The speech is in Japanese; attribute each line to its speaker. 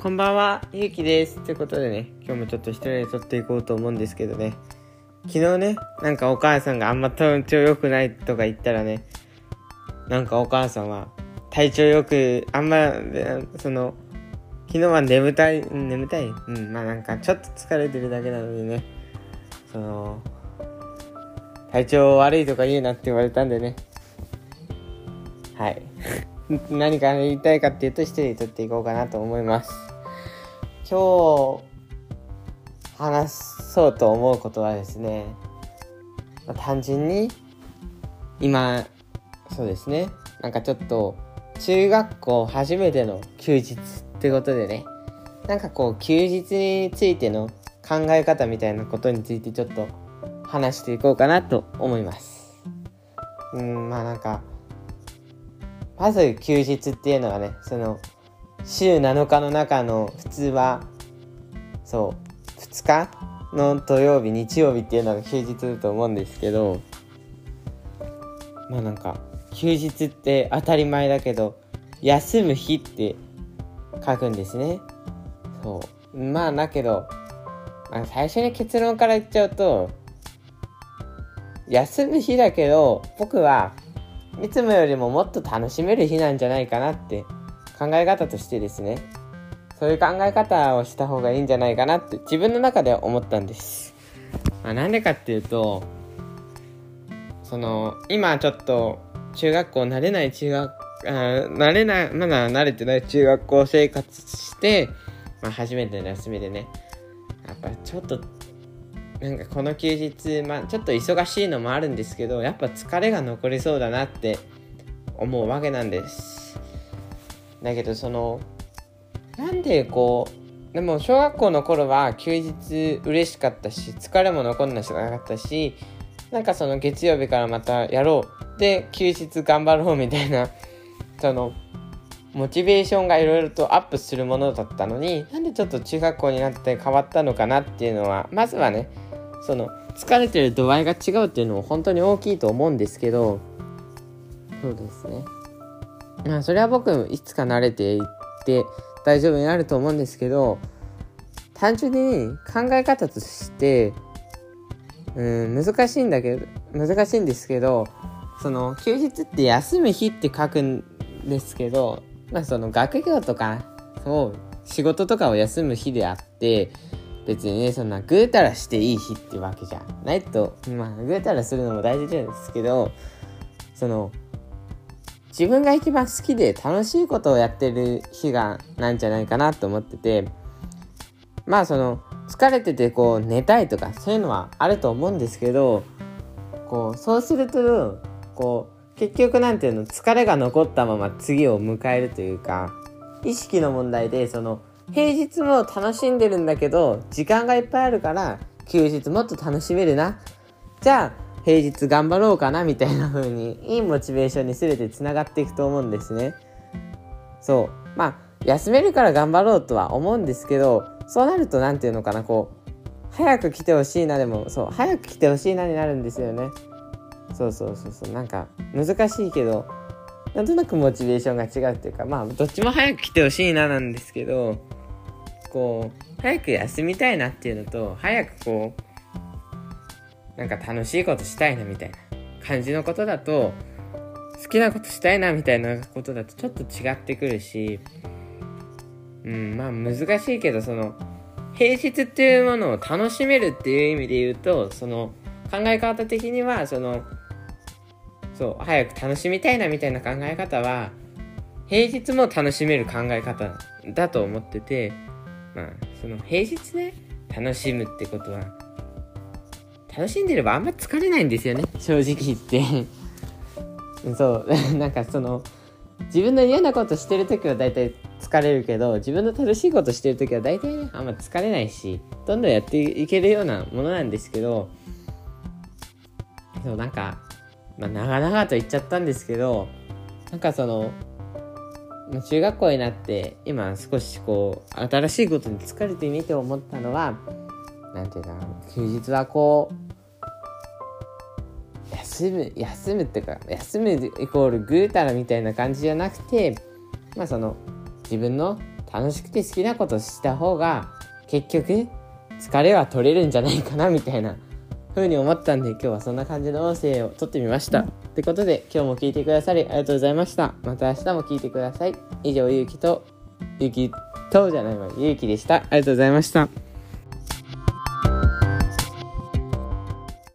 Speaker 1: こんばんは、ゆうきです。ということでね、今日もちょっと一人で撮っていこうと思うんですけどね。昨日ね、なんかお母さんがあんま体調良くないとか言ったらね、なんかお母さんは体調よく、あんま、その、昨日は眠たい、眠たい？うん、まあなんかちょっと疲れてるだけなのにね、その、体調悪いとか言うなって言われたんでね。はい。何か言いたいかっていうと一人で撮っていこうかなと思います。今日話そうと思うことはですね、まあ単純に今そうですね。なんかちょっと中学校初めての休日ってことでね。なんかこう休日についての考え方みたいなことについてちょっと話していこうかなと思います。うんまあなんかまず休日っていうのはねその週7日の中の普通はそう2日の土曜日日曜日っていうのが休日だと思うんですけどまあなんか休日って当たり前だけど休む日って書くんですね。そう。まあだけど、まあ、最初に結論から言っちゃうと休む日だけど僕はいつもよりももっと楽しめる日なんじゃないかなって考え方としてですね。そういう考え方をした方がいいんじゃないかなって自分の中で思ったんです、まあ、なんでかっていうとその今ちょっと中学校慣れない中学あ慣れないまだ慣れてない中学校生活して、まあ、初めての休みでね。やっぱちょっとなんかこの休日、まあ、ちょっと忙しいのもあるんですけどやっぱ疲れが残りそうだなって思うわけなんです。だけどそのなんでこうでも小学校の頃は休日嬉しかったし疲れも残んなしなかったしなんかその月曜日からまたやろう。で休日頑張ろうみたいなそのモチベーションがいろいろとアップするものだったのになんでちょっと中学校になって変わったのかなっていうのはまずはねその疲れてる度合いが違うっていうのも本当に大きいと思うんですけどそうですね。まあそれは僕いつか慣れていって大丈夫になると思うんですけど単純に考え方としてうん難しいんだけど難しいんですけどその休日って休む日って書くんですけどまあその学業とかそう仕事とかを休む日であって別にねそんなぐうたらしていい日ってわけじゃないと。まあぐうたらするのも大事なんですけどその自分が一番好きで楽しいことをやってる日がなんじゃないかなと思っててまあその疲れててこう寝たいとかそういうのはあると思うんですけどこうそうするとこう結局なんていうの疲れが残ったまま次を迎えるというか意識の問題でその平日も楽しんでるんだけど時間がいっぱいあるから休日もっと楽しめるな。じゃあ平日頑張ろうかなみたいな風にいいモチベーションに全てつながっていくと思うんですね。そう。まあ休めるから頑張ろうとは思うんですけどそうなると何て言うのかなこう早く来てほしいなでもそう早く来てほしいなになるんですよね。そうそうそうそう。なんか難しいけどなんとなくモチベーションが違うっていうかまあどっちも早く来てほしいななんですけどこう早く休みたいなっていうのと早くこうなんか楽しいことしたいなみたいな感じのことだと好きなことしたいなみたいなことだとちょっと違ってくるしうんまあ難しいけどその平日っていうものを楽しめるっていう意味で言うとその考え方的にはそのそう早く楽しみたいなみたいな考え方は平日も楽しめる考え方だと思っててまあその平日ね楽しむってことは楽しんでればあんま疲れないんですよね。正直言って。そう。なんかその自分の嫌なことしてる時は大体疲れるけど自分の楽しいことしてる時は大体ねあんま疲れないしどんどんやっていけるようなものなんですけどそうなんか、まあ、長々と言っちゃったんですけどなんかその中学校になって今少しこう新しいことに疲れてみて思ったのはなんていうか休日はこう休む休むっていうか休むイコールぐうたらみたいな感じじゃなくてまあその自分の楽しくて好きなことした方が結局疲れは取れるんじゃないかなみたいな風に思ったんで今日はそんな感じの音声を撮ってみました。ってことで今日も聞いてくださりありがとうございました。また明日も聞いてください。以上、ゆうきと、ゆうきとじゃないわ、ゆうきでした。ありがとうございました。